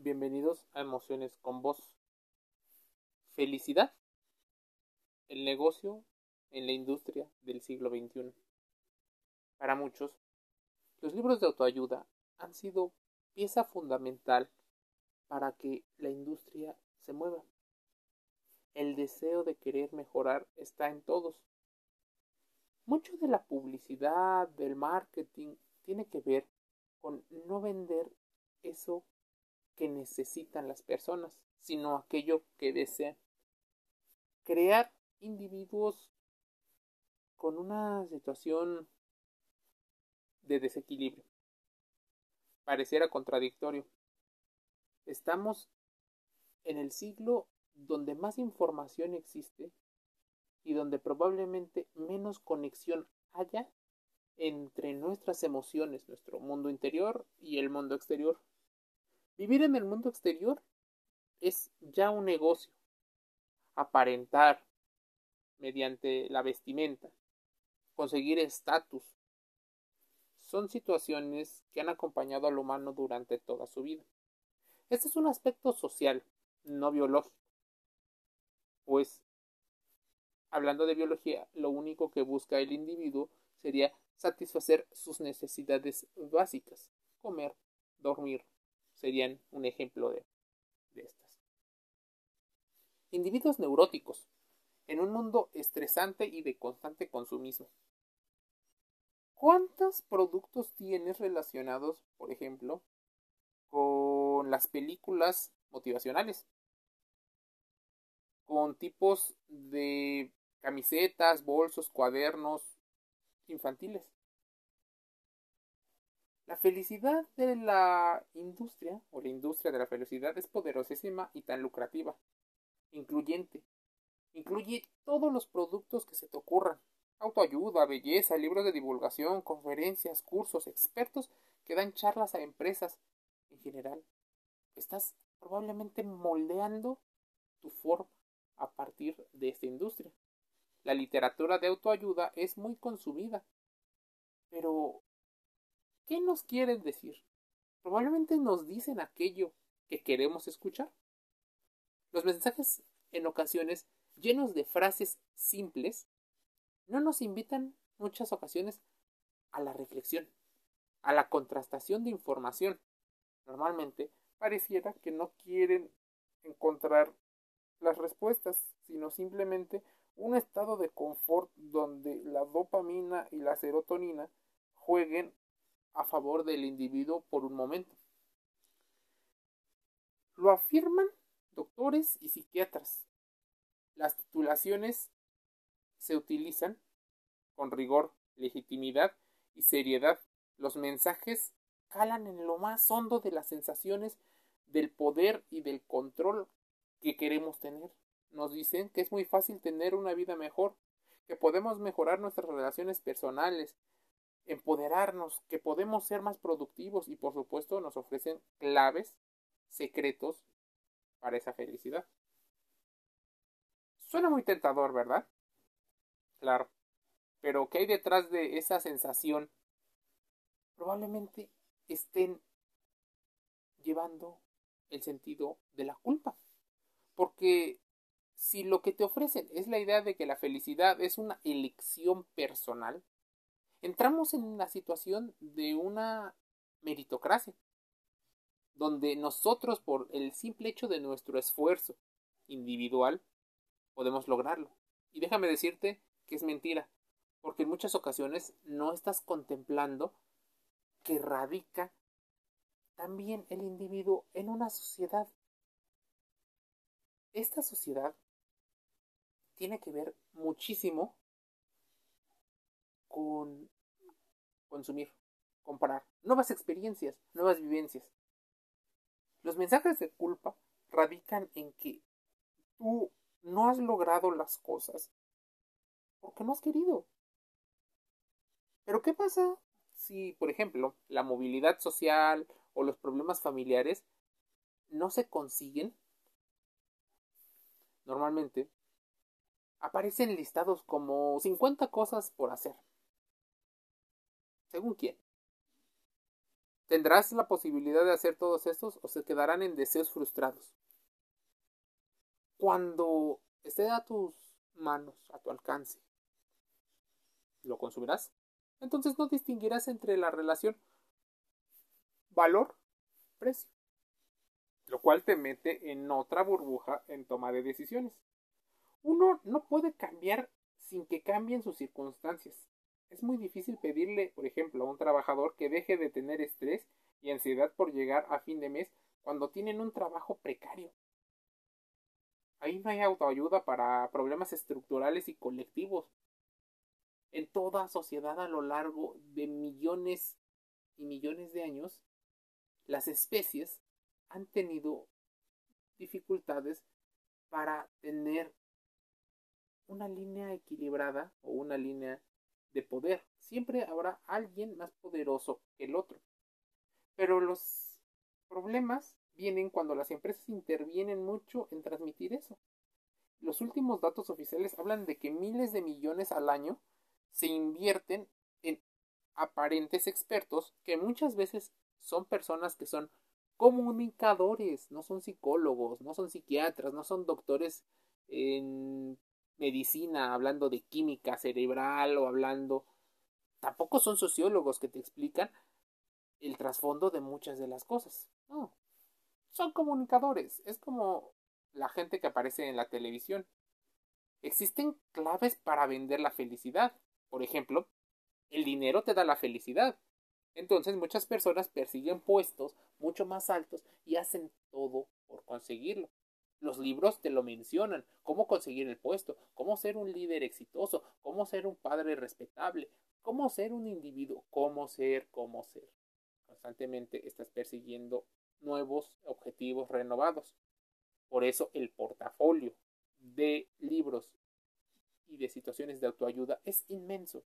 Bienvenidos a Emociones con Voz. Felicidad. El negocio en la industria del siglo XXI. Para muchos, los libros de autoayuda han sido pieza fundamental para que la industria se mueva. El deseo de querer mejorar está en todos. Mucho de la publicidad, del marketing, tiene que ver con no vender eso que necesitan las personas, sino aquello que desean. Crear individuos con una situación de desequilibrio. Pareciera contradictorio. Estamos en el siglo donde más información existe y donde probablemente menos conexión haya entre nuestras emociones, nuestro mundo interior y el mundo exterior. Vivir en el mundo exterior es ya un negocio. Aparentar mediante la vestimenta, conseguir estatus, son situaciones que han acompañado al humano durante toda su vida. Este es un aspecto social, no biológico. Pues, hablando de biología, lo único que busca el individuo sería satisfacer sus necesidades básicas, comer, dormir, serían un ejemplo de, estas. Individuos neuróticos, en un mundo estresante y de constante consumismo. ¿Cuántos productos tienes relacionados, por ejemplo, con las películas motivacionales? Con tipos de camisetas, bolsos, cuadernos infantiles. La felicidad de la industria o la industria de la felicidad es poderosísima y tan lucrativa, incluyente. Incluye todos los productos que se te ocurran. Autoayuda, belleza, libros de divulgación, conferencias, cursos, expertos que dan charlas a empresas. En general, estás probablemente moldeando tu forma a partir de esta industria. La literatura de autoayuda es muy consumida, pero ¿Qué nos quieren decir? Probablemente nos dicen aquello que queremos escuchar. Los mensajes, en ocasiones, llenos de frases simples, no nos invitan muchas ocasiones a la reflexión, a la contrastación de información. Normalmente pareciera que no quieren encontrar las respuestas, sino simplemente un estado de confort donde la dopamina y la serotonina jueguen a favor del individuo por un momento. Lo afirman doctores y psiquiatras. Las titulaciones se utilizan con rigor, legitimidad y seriedad. Los mensajes calan en lo más hondo de las sensaciones del poder y del control que queremos tener. Nos dicen que es muy fácil tener una vida mejor, que podemos mejorar nuestras relaciones personales, empoderarnos, que podemos ser más productivos y por supuesto nos ofrecen claves, secretos para esa felicidad. Suena muy tentador, ¿verdad? Claro. Pero ¿qué hay detrás de esa sensación? Probablemente estén llevando el sentido de la culpa. Porque si lo que te ofrecen es la idea de que la felicidad es una elección personal, entramos en la situación de una meritocracia, donde nosotros por el simple hecho de nuestro esfuerzo individual podemos lograrlo. Y déjame decirte que es mentira, porque en muchas ocasiones no estás contemplando que radica también el individuo en una sociedad. Esta sociedad tiene que ver muchísimo con consumir, comparar, nuevas experiencias, nuevas vivencias. Los mensajes de culpa radican en que tú no has logrado las cosas porque no has querido. Pero ¿qué pasa si, por ejemplo, la movilidad social o los problemas familiares no se consiguen? Normalmente aparecen listados como 50 cosas por hacer. ¿Según quién? ¿Tendrás la posibilidad de hacer todos estos o se quedarán en deseos frustrados? Cuando esté a tus manos, a tu alcance, ¿lo consumirás? Entonces no distinguirás entre la relación valor-precio, lo cual te mete en otra burbuja en toma de decisiones. Uno no puede cambiar sin que cambien sus circunstancias. Es muy difícil pedirle, por ejemplo, a un trabajador que deje de tener estrés y ansiedad por llegar a fin de mes cuando tienen un trabajo precario. Ahí no hay autoayuda para problemas estructurales y colectivos. En toda sociedad a lo largo de millones y millones de años, las especies han tenido dificultades para tener una línea equilibrada o una línea de poder. Siempre habrá alguien más poderoso que el otro. Pero los problemas vienen cuando las empresas intervienen mucho en transmitir eso. Los últimos datos oficiales hablan de que miles de millones al año se invierten en aparentes expertos que muchas veces son personas que son comunicadores, no son psicólogos, no son psiquiatras, no son doctores en medicina, hablando de química cerebral o hablando... Tampoco son sociólogos que te explican el trasfondo de muchas de las cosas. No. Son comunicadores. Es como la gente que aparece en la televisión. Existen claves para vender la felicidad. Por ejemplo, el dinero te da la felicidad. Entonces muchas personas persiguen puestos mucho más altos y hacen todo por conseguirlo. Los libros te lo mencionan, cómo conseguir el puesto, cómo ser un líder exitoso, cómo ser un padre respetable, cómo ser un individuo, cómo ser, cómo ser. Constantemente estás persiguiendo nuevos objetivos renovados. Por eso el portafolio de libros y de situaciones de autoayuda es inmenso.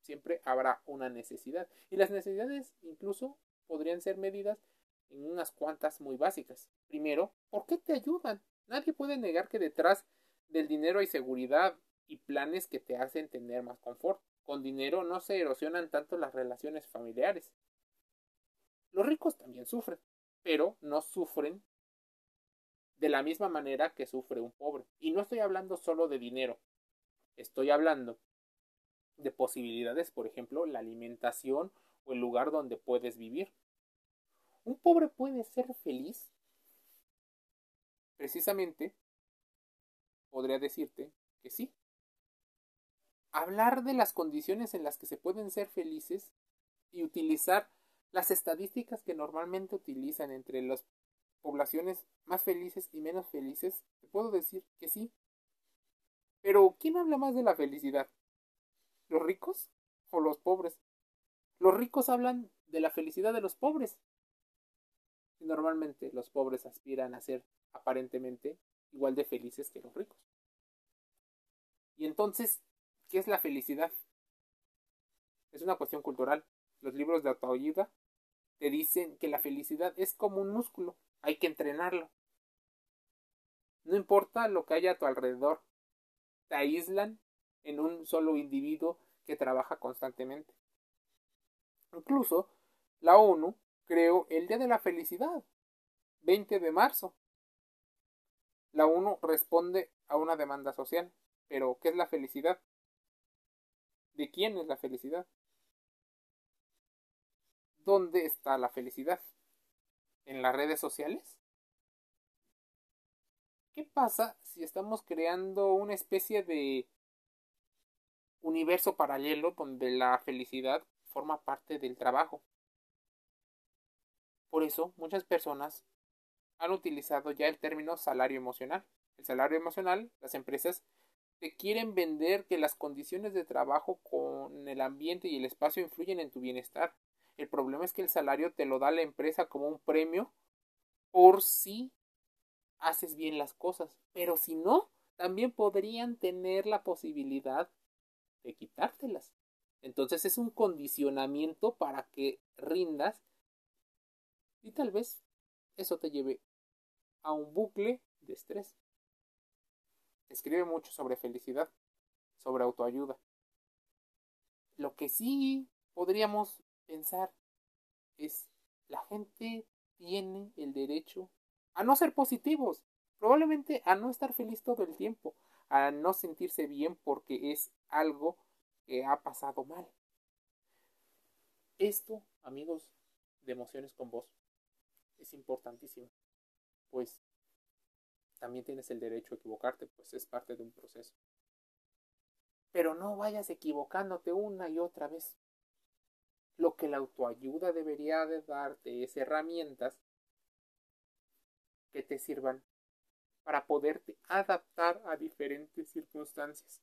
Siempre habrá una necesidad. Y las necesidades incluso podrían ser medidas en unas cuantas muy básicas. Primero, ¿por qué te ayudan? Nadie puede negar que detrás del dinero hay seguridad y planes que te hacen tener más confort. Con dinero no se erosionan tanto las relaciones familiares. Los ricos también sufren, pero no sufren de la misma manera que sufre un pobre. Y no estoy hablando solo de dinero, estoy hablando de posibilidades, por ejemplo, la alimentación o el lugar donde puedes vivir. ¿Un pobre puede ser feliz? Precisamente, podría decirte que sí. Hablar de las condiciones en las que se pueden ser felices y utilizar las estadísticas que normalmente utilizan entre las poblaciones más felices y menos felices, te puedo decir que sí. Pero, ¿quién habla más de la felicidad? ¿Los ricos o los pobres? Los ricos hablan de la felicidad de los pobres, normalmente los pobres aspiran a ser aparentemente igual de felices que los ricos. Y entonces, ¿qué es la felicidad? Es una cuestión cultural. Los libros de autoayuda te dicen que la felicidad es como un músculo, hay que entrenarlo. No importa lo que haya a tu alrededor, te aíslan en un solo individuo que trabaja constantemente. Incluso la ONU creó el Día de la Felicidad, 20 de marzo. La ONU responde a una demanda social. Pero, ¿qué es la felicidad? ¿De quién es la felicidad? ¿Dónde está la felicidad? ¿En las redes sociales? ¿Qué pasa si estamos creando una especie de universo paralelo donde la felicidad forma parte del trabajo? Por eso, muchas personas han utilizado ya el término salario emocional. El salario emocional, las empresas te quieren vender que las condiciones de trabajo con el ambiente y el espacio influyen en tu bienestar. El problema es que el salario te lo da la empresa como un premio por si haces bien las cosas. Pero si no, también podrían tener la posibilidad de quitártelas. Entonces es un condicionamiento para que rindas y tal vez eso te lleve a un bucle de estrés. Escribe mucho sobre felicidad, sobre autoayuda. Lo que sí podríamos pensar es La gente tiene el derecho a no ser positivos, probablemente a no estar feliz todo el tiempo, a no sentirse bien porque es algo que ha pasado mal. Esto, amigos de emociones con vos, es importantísimo, pues también tienes el derecho a equivocarte, pues es parte de un proceso. Pero no vayas equivocándote una y otra vez. Lo que la autoayuda debería de darte es herramientas que te sirvan para poderte adaptar a diferentes circunstancias.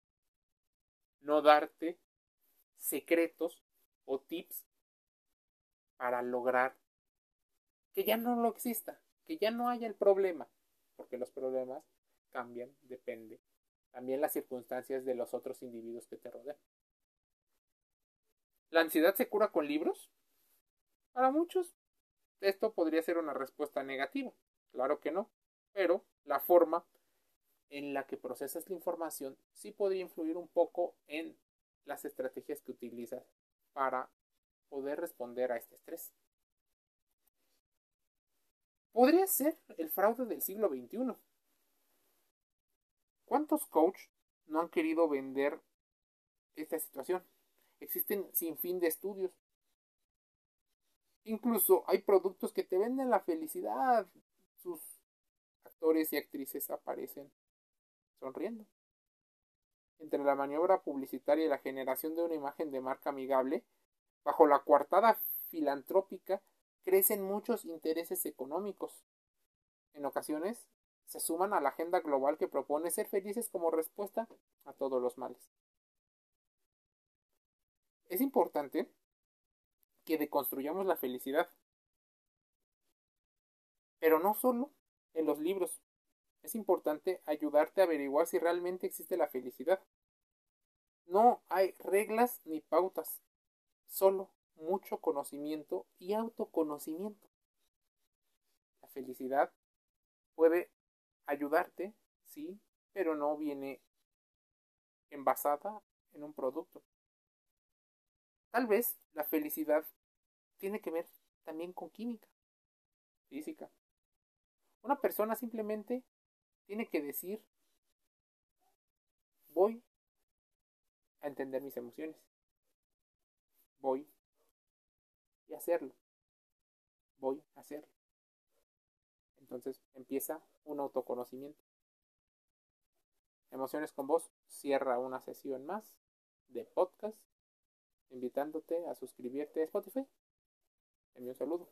No darte secretos o tips para lograr que ya no lo exista, que ya no haya el problema, porque los problemas cambian, depende. También las circunstancias de los otros individuos que te rodean. ¿La ansiedad se cura con libros? Para muchos, esto podría ser una respuesta negativa. Claro que no, pero la forma en la que procesas la información sí podría influir un poco en las estrategias que utilizas para poder responder a este estrés. Podría ser el fraude del siglo XXI. ¿Cuántos coaches no han querido vender esta situación? Existen sin fin de estudios. Incluso hay productos que te venden la felicidad. Sus actores y actrices aparecen sonriendo. Entre la maniobra publicitaria y la generación de una imagen de marca amigable, bajo la coartada filantrópica crecen muchos intereses económicos. En ocasiones se suman a la agenda global que propone ser felices como respuesta a todos los males. Es importante que deconstruyamos la felicidad, pero no solo en los libros. Es importante ayudarte a averiguar si realmente existe la felicidad. No hay reglas ni pautas, solo mucho conocimiento y autoconocimiento. La felicidad puede ayudarte, sí, pero no viene envasada en un producto. Tal vez la felicidad tiene que ver también con química, física. Una persona simplemente tiene que decir, voy a entender mis emociones. Voy hacerlo. Voy a hacerlo. Entonces empieza un autoconocimiento. Emociones con vos cierra una sesión más de podcast, invitándote a suscribirte a Spotify. Envío un saludo.